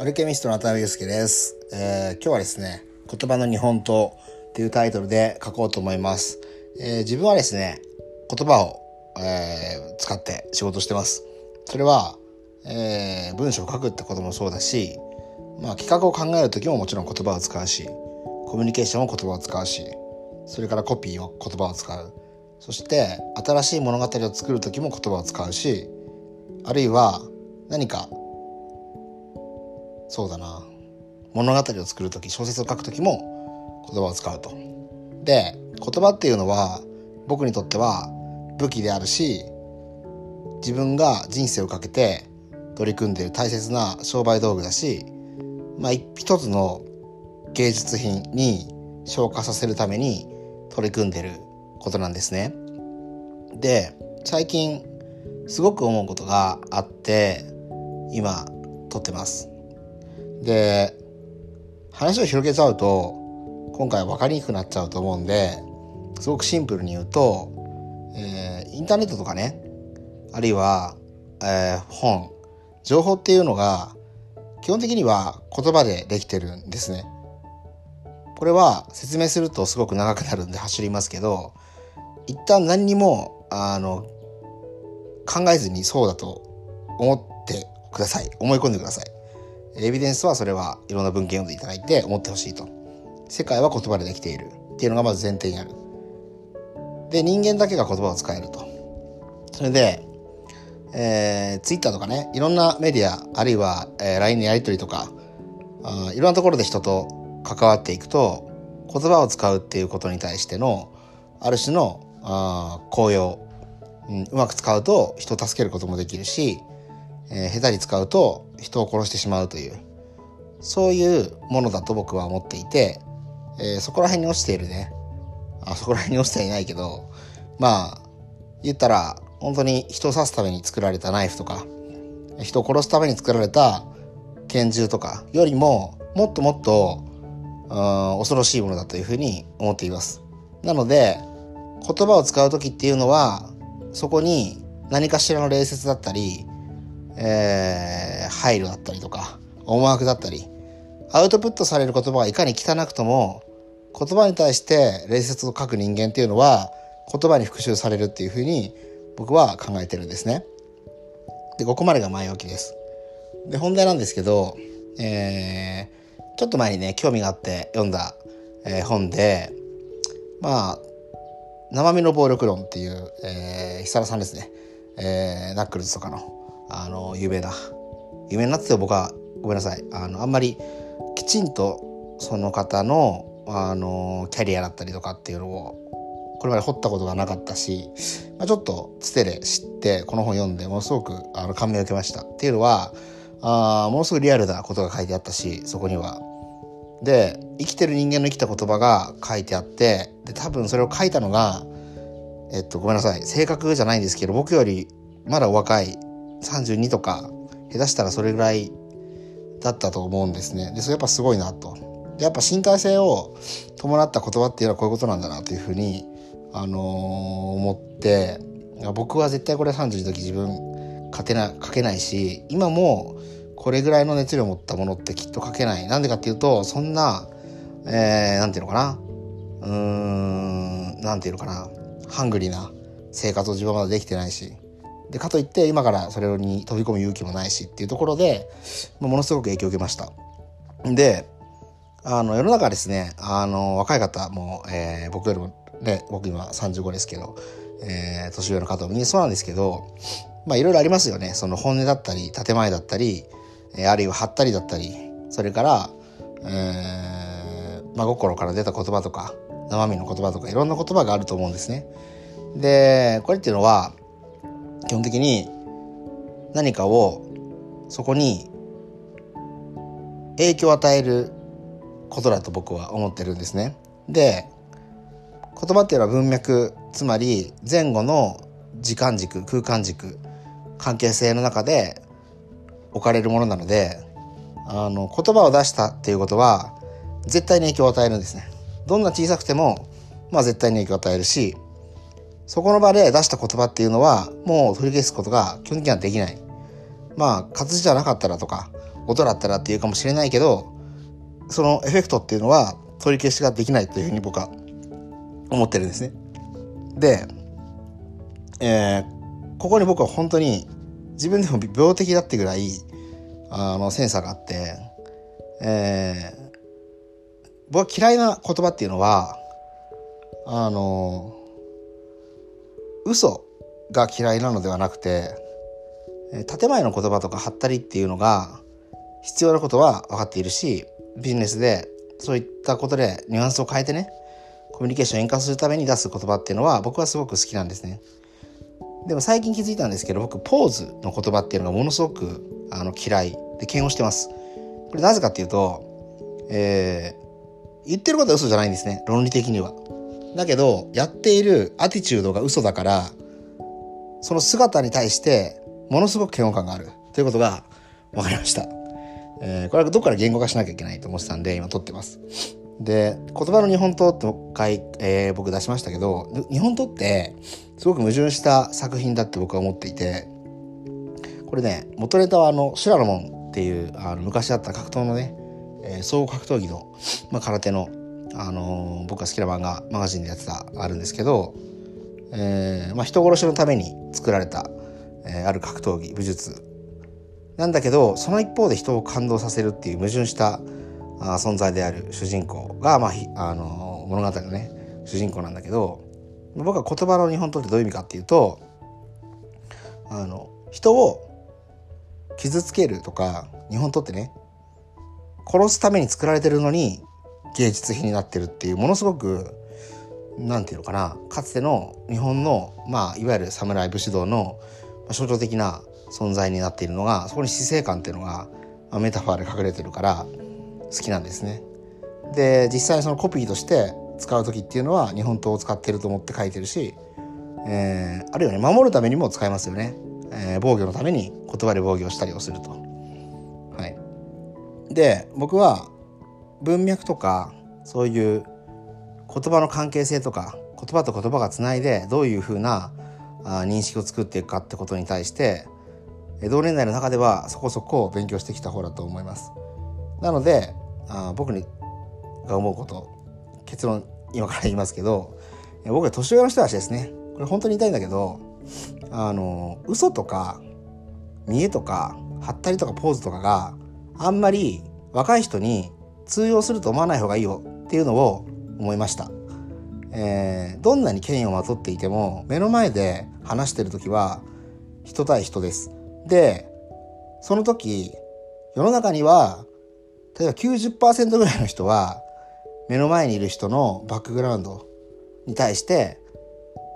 アルケミストの渡辺祐介です、えー今日はですね、言葉の日本刀っていうタイトルで書こうと思います。えー自分はですね、言葉を、えー使って仕事してます。それは、えー文章を書くってこともそうだし、まあ企画を考える時ももちろん言葉を使うし、コミュニケーションも言葉を使うし、それからコピーを言葉を使う。そして新しい物語を作る時も言葉を使うし、あるいは何かそうだな物語を作る時小説を書く時も言葉を使うと。で言葉っていうのは僕にとっては武器であるし自分が人生をかけて取り組んでいる大切な商売道具だし、まあ、一つの芸術品に昇華させるために取り組んでいることなんですね。で最近すごく思うことがあって今撮ってます。で話を広げちゃうと今回分かりにくくなっちゃうと思うんですごくシンプルに言うと、えーインターネットとかねあるいは、えー本情報っていうのが基本的には言葉でできてるんですね。これは説明するとすごく長くなるんで走りますけど一旦何にもあの考えずにそうだと思ってください思い込んでくださいエビデンスはそれはいろんな文献を読んでいただいて思ってほしいと。世界は言葉でできている。っていうのがまず前提にある。で人間だけが言葉を使えると。それで、えー、Twitter とかねいろんなメディアあるいは、えー LINE のやり取りとかあいろんなところで人と関わっていくと言葉を使うっていうことに対してのある種のあー効用、うん、うまく使うと人を助けることもできるし、えー下手に使うと人を殺してしまうというそういうものだと僕は思っていて、えーそこら辺に落ちているねあそこら辺に落ちてはいないけどまあ言ったら本当に人を刺すために作られたナイフとか人を殺すために作られた拳銃とかよりももっともっとうん恐ろしいものだというふうに思っています。なので言葉を使う時っていうのはそこに何かしらの礼節だったり、えー配慮だったりとか思惑だったりアウトプットされる言葉がいかに汚くとも言葉に対して礼節を書く人間っていうのは言葉に復習されるっていうふうに僕は考えてるんですね。でここまでが前置きです。で本題なんですけど、えーちょっと前にね興味があって読んだ、えー本でまあ生身の暴力論っていう、えー、久田さんですね、えーナックルズとかのあの有名な有名なって僕はごめんなさい。あのあんまりきちんとその方のあのキャリアだったりとかっていうのをこれまで掘ったことがなかったし、まあ、ちょっとつてで知ってこの本読んでものすごくあの感銘を受けました。っていうのはあものすごくリアルなことが書いてあったしそこには。で生きてる人間の生きた言葉が書いてあってで多分それを書いたのがえっとごめんなさい。正確じゃないんですけど僕よりまだお若い32とか下手したらそれぐらいだったと思うんですね。でそれやっぱすごいなと。でやっぱ身体性を伴った言葉っていうのはこういうことなんだなというふうに、あのー思って僕は絶対これ32の時自分勝てな書けないし今もこれぐらいの熱量を持ったものってきっと書けない。なんでかっていうとそんな、えー、なんていうのかなうーんなんていうのかなハングリーな生活を自分はまだできてないしでかといって今からそれに飛び込む勇気もないしっていうところでものすごく影響を受けました。であの世の中ですねあの若い方も、えー僕よりもね僕今35ですけど、えー年上の方もみんなそうなんですけどまあいろいろありますよねその本音だったり建前だったり、えーあるいは張ったりだったりそれから、えー真心から出た言葉とか生身の言葉とかいろんな言葉があると思うんですね。でこれっていうのは基本的に何かをそこに影響を与えることだと僕は思ってるんですね。で言葉っていうのは文脈つまり前後の時間軸空間軸関係性の中で置かれるものなのであの言葉を出したっていうことは絶対に影響を与えるんですね。どんな小さくても、まあ、絶対に影響を与えるしそこの場で出した言葉っていうのはもう取り消すことが基本的にはできない。まあ活字じゃなかったらとか音だったらっていうかもしれないけどそのエフェクトっていうのは取り消しができないというふうに僕は思ってるんですね。で、えー、ここに僕は本当に自分でも病的だってぐらいあのセンサーがあって、えー、僕は嫌いな言葉っていうのはあの嘘が嫌いなのではなくて建前の言葉とかはったりっていうのが必要なことは分かっているしビジネスでそういったことでニュアンスを変えてねコミュニケーションを円滑するために出す言葉っていうのは僕はすごく好きなんですね。でも最近気づいたんですけど僕ポーズの言葉っていうのがものすごくあの嫌いで嫌悪してます。これなぜかっていうと、えー、言ってることは嘘じゃないんですね論理的には。だけどやっているアティチュードが嘘だからその姿に対してものすごく嫌悪感があるということが分かりました。えー、これはどっから言語化しなきゃいけないと思ってたんで、今撮ってます。で、言葉の日本刀って回、えー、僕出しましたけど、日本刀ってすごく矛盾した作品だって僕は思っていて、これね、元ネタはあの、修羅の門っていう、あの昔あった格闘のね、えー、総合格闘技の、まあ、空手の、あの、僕が好きな漫画、マガジンでやってた、あるんですけど、えー、まあ、人殺しのために作られた、えー、ある格闘技、武術。なんだけどその一方で人を感動させるっていう矛盾したあ存在である主人公が、まあ、あの物語のね主人公なんだけど僕は言葉の日本刀ってどういう意味かっていうとあの人を傷つけるとか日本刀ってね殺すために作られてるのに芸術品になってるっていうものすごくなんていうのかなかつての日本のまあいわゆる侍武士道の象徴的な存在になっているのがそこに死生観っていうのが、まあ、メタファーで隠れてるから好きなんですね。で実際そのコピーとして使う時っていうのは日本刀を使ってると思って書いてるし、えー、あるいはね守るためにも使えますよね、えー、防御のために言葉で防御したりをすると。はい、で僕は文脈とかそういう言葉の関係性とか言葉と言葉がつないでどういうふうな認識を作っていくかってことに対して同年代の中ではそこそこ勉強してきた方だと思います。なのであ僕にが思うこと結論今から言いますけど僕は年上の人たちですねこれ本当に言いたいんだけどあの嘘とか見栄とかはったりとかポーズとかがあんまり若い人に通用すると思わない方がいいよっていうのを思いました。えー、どんなに権威をまとっていても目の前で話してる時は人対人です。で、その時、世の中には、例えば90%ぐらいの人は、目の前にいる人のバックグラウンドに対して、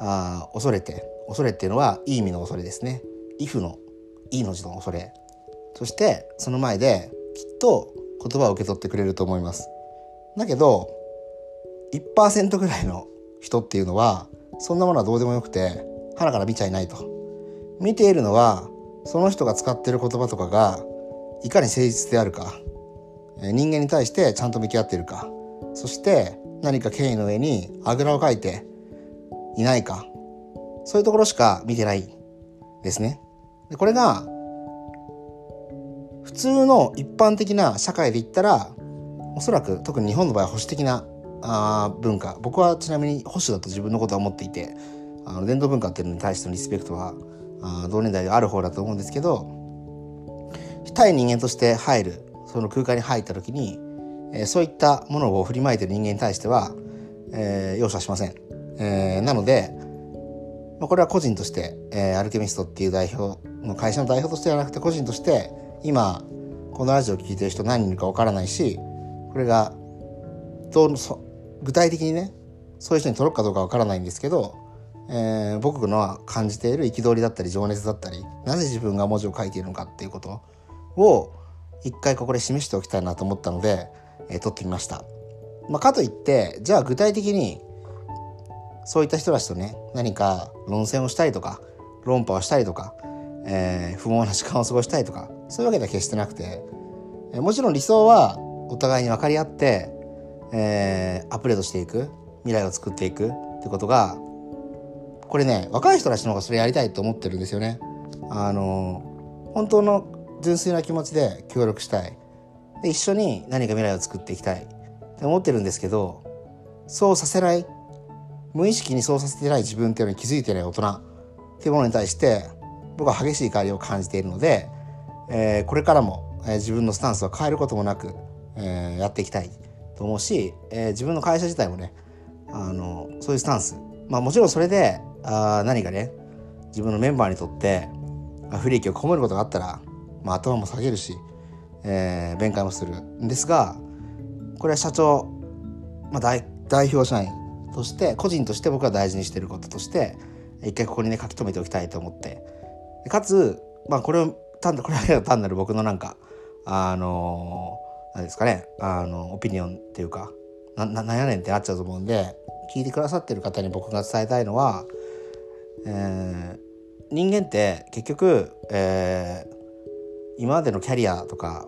あ恐れて、恐れっていうのは、いい意味の恐れですね。if の、いいの字の恐れ。そして、その前で、きっと言葉を受け取ってくれると思います。だけど、1%ぐらいの人っていうのは、そんなものはどうでもよくて、鼻から見ちゃいないと。見ているのは、その人が使ってる言葉とかがいかに誠実であるか人間に対してちゃんと向き合っているかそして何か権威の上にあぐらをかいていないかそういうところしか見てないですね。でこれが普通の一般的な社会で言ったらおそらく特に日本の場合は保守的なあ文化僕はちなみに保守だと自分のことは思っていてあの伝統文化っていうのに対してのリスペクトはあ同年代である方だと思うんですけど対人間として入るその空間に入った時に、えー、そういったものを振りまいてる人間に対しては、えー、容赦しません。えー、なので、まあ、これは個人として、えー、アルケミストっていう代表の会社の代表としてはなくて個人として今このラジオを聴いてる人何人いるかわからないしこれがどうそ具体的にねそういう人に届くかどうかわからないんですけどえー、僕の感じている憤りだったり情熱だったりなぜ自分が文字を書いているのかっていうことを一回ここで示しておきたいなと思ったので、えー、撮ってみました。まあ、かといってじゃあ具体的にそういった人たちとね何か論戦をしたりとか論破をしたりとか、えー、不毛な時間を過ごしたりとかそういうわけでは決してなくて、え、もちろん理想はお互いに分かり合って、えー、アップデートしていく未来を作っていくってことがこれね若い人たちの方がそれやりたいと思ってるんですよね。あの本当の純粋な気持ちで協力したいで一緒に何か未来を作っていきたいって思ってるんですけどそうさせない無意識にそうさせてない自分っていうのに気づいてない大人っていうものに対して僕は激しい怒りを感じているので、えー、これからも、えー、自分のスタンスを変えることもなく、えー、やっていきたいと思うし、えー、自分の会社自体もねあのそういうスタンス。まあもちろんそれであ何かね自分のメンバーにとって不利益を被ることがあったら、まあ、頭も下げるし、えー、弁解もするんですがこれは社長、まあ代、代表社員として個人として僕は大事にしてることとして一回ここにね書き留めておきたいと思って。かつ、まあ、これを単これは単なる僕のなんかあの何ですかねあのオピニオンっていうかなななんやねんってなっちゃうと思うんで聞いてくださってる方に僕が伝えたいのは、えー、人間って結局、えー、今までのキャリアとか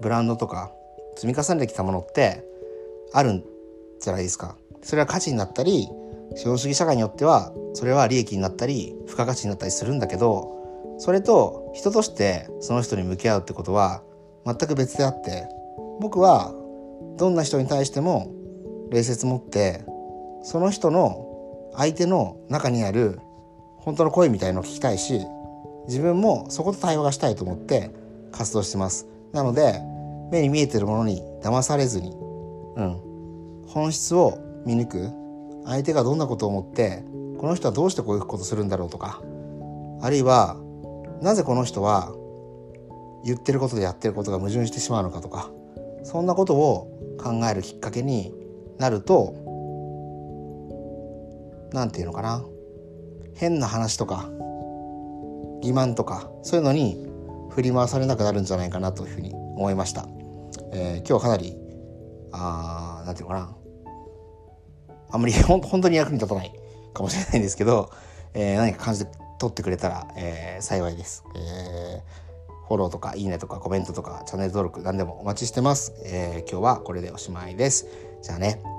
ブランドとか積み重ねてきたものってあるんじゃないですか。それは価値になったり資本主義社会によってはそれは利益になったり付加価値になったりするんだけどそれと人としてその人に向き合うってことは全く別であって僕はどんな人に対しても礼節持ってその人の相手の中にある本当の声みたいのを聞きたいし自分もそこと対話がしたいと思って活動してます。なので目に見えてるものに騙されずに、うん、本質を見抜く相手がどんなことを思ってこの人はどうしてこういうことするんだろうとかあるいはなぜこの人は言ってることでやってることが矛盾してしまうのかとかそんなことを考えるきっかけになると何て言うのかな変な話とか欺瞞とかそういうのに振り回されなくなるんじゃないかなというふうに思いました。えー、今日はかなりあなんていうのかなあんまりほん本当に役に立たないかもしれないんですけど、えー、何か感じて取ってくれたら、えー、幸いです。えー、フォローとかいいねとかコメントとかチャンネル登録何でもお待ちしてます。えー、今日はこれでおしまいです。じゃあね。